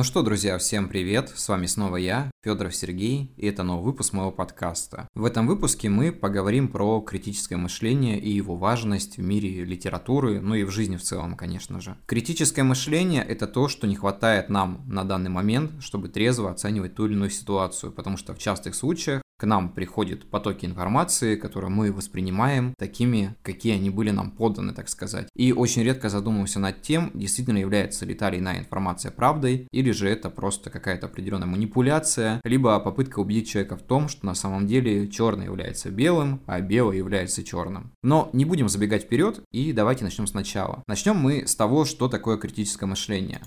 Ну что, друзья, всем привет! С вами снова я, Федоров Сергей, и это новый выпуск моего подкаста. В этом выпуске мы поговорим про критическое мышление и его важность в мире литературы, ну и в жизни в целом, конечно же. Критическое мышление – это то, что не хватает нам на данный момент, чтобы трезво оценивать ту или иную ситуацию, потому что в частых случаях к нам приходят потоки информации, которые мы воспринимаем такими, какие они были нам поданы, так сказать. И очень редко задумываемся над тем, действительно является ли та или иная информация правдой, или же это просто какая-то определенная манипуляция, либо попытка убедить человека в том, что на самом деле черное является белым, а белое является черным. Но не будем забегать вперед и давайте начнем сначала. Начнем мы с того, что такое критическое мышление.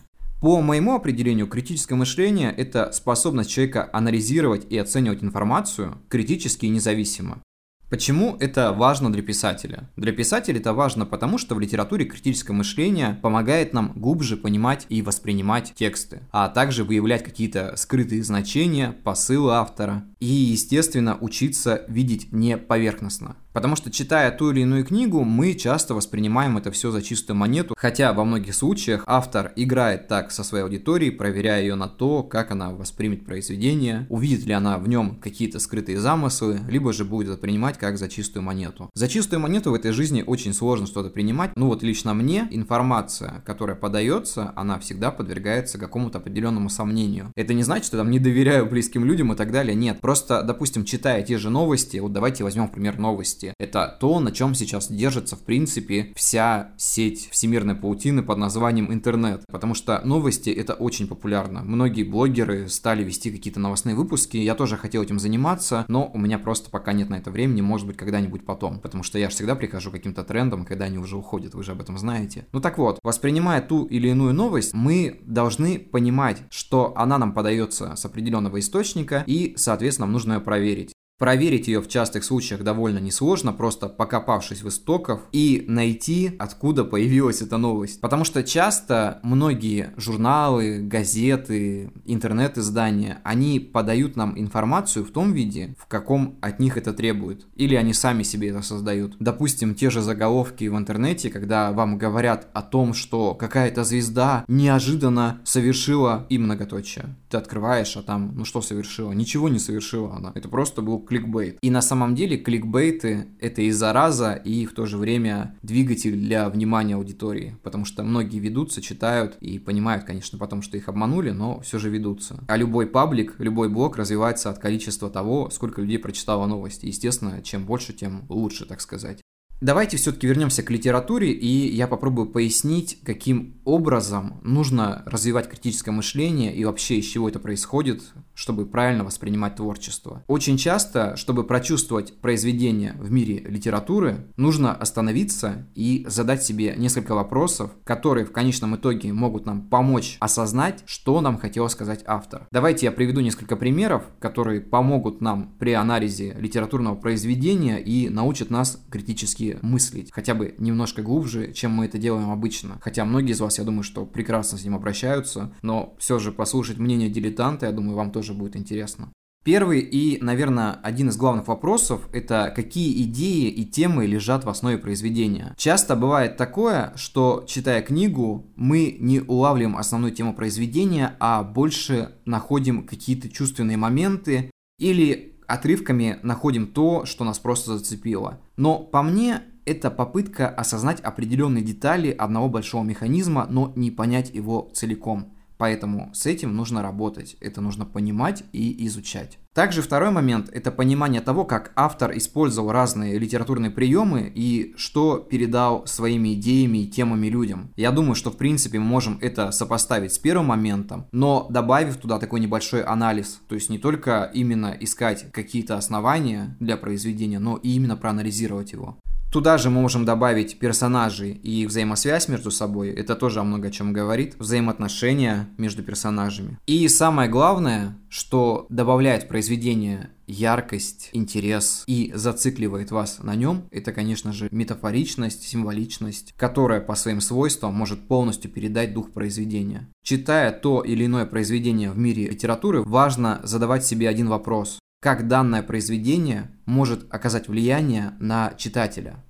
По моему определению, критическое мышление – это способность человека анализировать и оценивать информацию критически и независимо. Почему это важно для писателя? Для писателя это важно потому, что в литературе критическое мышление помогает нам глубже понимать и воспринимать тексты, а также выявлять какие-то скрытые значения, посылы автора и, естественно, учиться видеть не поверхностно. Потому что читая ту или иную книгу, мы часто воспринимаем это все за чистую монету, хотя во многих случаях автор играет так со своей аудиторией, проверяя ее на то, как она воспримет произведение, увидит ли она в нем какие-то скрытые замыслы, либо же будет воспринимать как за чистую монету. За чистую монету в этой жизни очень сложно что-то принимать, ну вот лично мне информация, которая подается, она всегда подвергается какому-то определенному сомнению. Это не значит, что я там не доверяю близким людям и так далее, нет. Просто, допустим, читая те же новости, вот давайте возьмем, например, новости, новости. Это то, на чем сейчас держится, в принципе, вся сеть всемирной паутины под названием интернет. Потому что новости это очень популярно. Многие блогеры стали вести какие-то новостные выпуски. Я тоже хотел этим заниматься, но у меня просто пока нет на это времени, может быть, когда-нибудь потом. Потому что я же всегда прихожу к каким-то трендам, когда они уже уходят, вы же об этом знаете. Ну так вот, воспринимая ту или иную новость, мы должны понимать, что она нам подается с определенного источника, и, соответственно, нам нужно ее проверить. Проверить ее в частых случаях довольно несложно, просто покопавшись в истоках и найти, откуда появилась эта новость. Потому что часто многие журналы, газеты, интернет-издания, они подают нам информацию в том виде, в каком от них это требует. Или они сами себе это создают. Допустим, те же заголовки в интернете, когда вам говорят о том, что какая-то звезда неожиданно совершила и многоточие. Ты открываешь, а там, ну что совершила? Ничего не совершила она. Это просто был кликбейт. И на самом деле кликбейты — это и зараза, и в то же время двигатель для внимания аудитории, потому что многие ведутся, читают и понимают, конечно, потом, что их обманули, но все же ведутся. А любой паблик, любой блог развивается от количества того, сколько людей прочитало новости. Естественно, чем больше, тем лучше, так сказать. Давайте все-таки вернемся к литературе, и я попробую пояснить, каким образом нужно развивать критическое мышление и вообще из чего это происходит, чтобы правильно воспринимать творчество. Очень часто, чтобы прочувствовать произведение в мире литературы, нужно остановиться и задать себе несколько вопросов, которые в конечном итоге могут нам помочь осознать, что нам хотел сказать автор. Давайте я приведу несколько примеров, которые помогут нам при анализе литературного произведения и научат нас критически мыслить, хотя бы немножко глубже, чем мы это делаем обычно. Хотя многие из вас, я думаю, что прекрасно с ним обращаются, но все же послушать мнение дилетанта, я думаю, вам тоже будет интересно. Первый и, наверное, один из главных вопросов – это какие идеи и темы лежат в основе произведения. Часто бывает такое, что, читая книгу, мы не улавливаем основную тему произведения, а больше находим какие-то чувственные моменты или отрывками находим то, что нас просто зацепило. Но по мне это попытка осознать определенные детали одного большого механизма, но не понять его целиком. Поэтому с этим нужно работать, это нужно понимать и изучать. Также второй момент – это понимание того, как автор использовал разные литературные приемы и что передал своими идеями и темами людям. Я думаю, что в принципе мы можем это сопоставить с первым моментом, но добавив туда такой небольшой анализ, то есть не только именно искать какие-то основания для произведения, но и именно проанализировать его. Туда же мы можем добавить персонажей и взаимосвязь между собой. Это тоже о много чем говорит. Взаимоотношения между персонажами. И самое главное, что добавляет произведение яркость, интерес и зацикливает вас на нем, это, конечно же, метафоричность, символичность, которая по своим свойствам может полностью передать дух произведения. Читая то или иное произведение в мире литературы, важно задавать себе один вопрос как данное произведение может оказать влияние на читателя.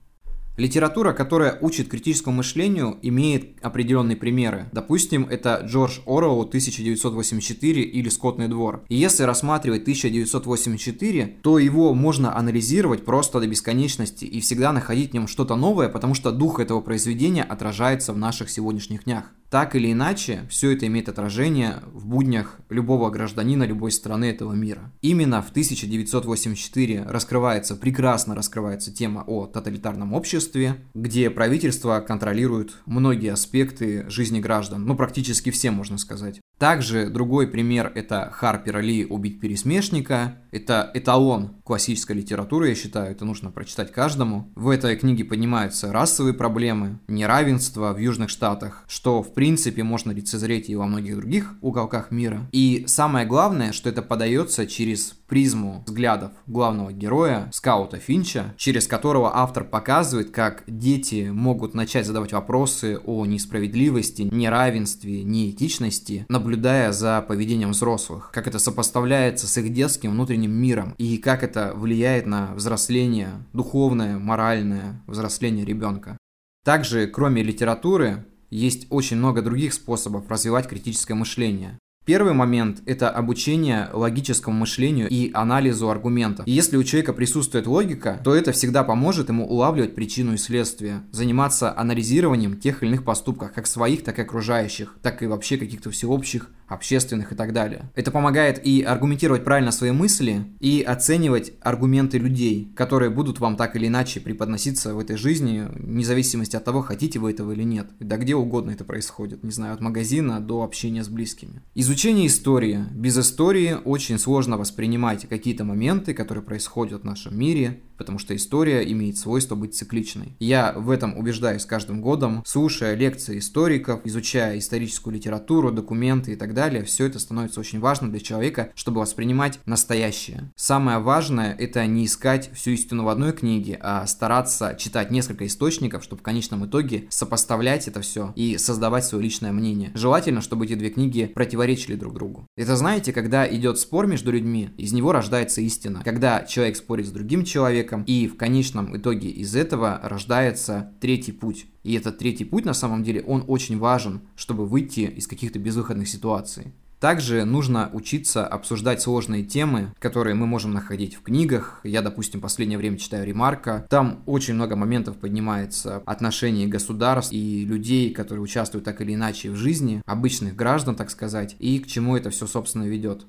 Литература, которая учит критическому мышлению, имеет определенные примеры. Допустим, это Джордж Оруэлл 1984 или Скотный двор. И если рассматривать 1984, то его можно анализировать просто до бесконечности и всегда находить в нем что-то новое, потому что дух этого произведения отражается в наших сегодняшних днях. Так или иначе, все это имеет отражение в буднях любого гражданина любой страны этого мира. Именно в 1984 раскрывается, прекрасно раскрывается тема о тоталитарном обществе, где правительство контролирует многие аспекты жизни граждан, ну практически все можно сказать. Также другой пример это Харпера Ли «Убить пересмешника». Это эталон классической литературы, я считаю, это нужно прочитать каждому. В этой книге поднимаются расовые проблемы, неравенство в Южных Штатах, что в принципе можно лицезреть и во многих других уголках мира. И самое главное, что это подается через призму взглядов главного героя, скаута Финча, через которого автор показывает, как дети могут начать задавать вопросы о несправедливости, неравенстве, неэтичности, наблюдая за поведением взрослых, как это сопоставляется с их детским внутренним миром и как это влияет на взросление, духовное, моральное взросление ребенка. Также, кроме литературы, есть очень много других способов развивать критическое мышление. Первый момент – это обучение логическому мышлению и анализу аргументов. И если у человека присутствует логика, то это всегда поможет ему улавливать причину и следствие, заниматься анализированием тех или иных поступков, как своих, так и окружающих, так и вообще каких-то всеобщих общественных и так далее. Это помогает и аргументировать правильно свои мысли, и оценивать аргументы людей, которые будут вам так или иначе преподноситься в этой жизни, вне зависимости от того, хотите вы этого или нет. Да где угодно это происходит, не знаю, от магазина до общения с близкими. Изучение истории. Без истории очень сложно воспринимать какие-то моменты, которые происходят в нашем мире, потому что история имеет свойство быть цикличной. Я в этом убеждаюсь каждым годом, слушая лекции историков, изучая историческую литературу, документы и так далее, все это становится очень важно для человека, чтобы воспринимать настоящее. Самое важное это не искать всю истину в одной книге, а стараться читать несколько источников, чтобы в конечном итоге сопоставлять это все и создавать свое личное мнение. Желательно, чтобы эти две книги противоречили друг другу. Это знаете, когда идет спор между людьми, из него рождается истина. Когда человек спорит с другим человеком, человеком, и в конечном итоге из этого рождается третий путь. И этот третий путь, на самом деле, он очень важен, чтобы выйти из каких-то безвыходных ситуаций. Также нужно учиться обсуждать сложные темы, которые мы можем находить в книгах. Я, допустим, последнее время читаю Ремарка. Там очень много моментов поднимается отношений государств и людей, которые участвуют так или иначе в жизни, обычных граждан, так сказать, и к чему это все, собственно, ведет.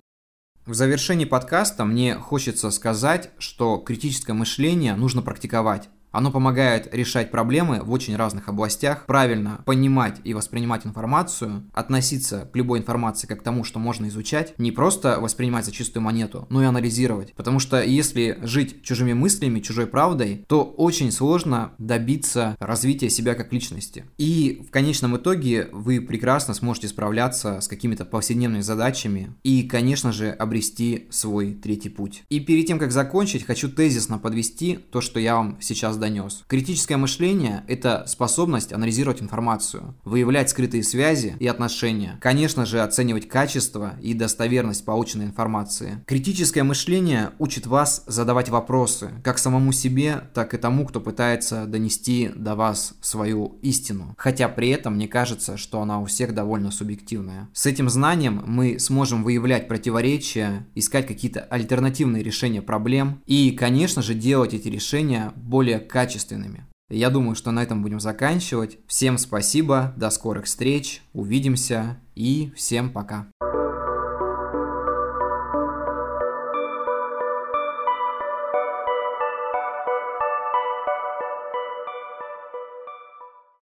В завершении подкаста мне хочется сказать, что критическое мышление нужно практиковать. Оно помогает решать проблемы в очень разных областях, правильно понимать и воспринимать информацию, относиться к любой информации как к тому, что можно изучать, не просто воспринимать за чистую монету, но и анализировать. Потому что если жить чужими мыслями, чужой правдой, то очень сложно добиться развития себя как личности. И в конечном итоге вы прекрасно сможете справляться с какими-то повседневными задачами и, конечно же, обрести свой третий путь. И перед тем, как закончить, хочу тезисно подвести то, что я вам сейчас донес. Критическое мышление – это способность анализировать информацию, выявлять скрытые связи и отношения, конечно же, оценивать качество и достоверность полученной информации. Критическое мышление учит вас задавать вопросы, как самому себе, так и тому, кто пытается донести до вас свою истину. Хотя при этом мне кажется, что она у всех довольно субъективная. С этим знанием мы сможем выявлять противоречия, искать какие-то альтернативные решения проблем и, конечно же, делать эти решения более качественными. Я думаю, что на этом будем заканчивать. Всем спасибо, до скорых встреч, увидимся и всем пока.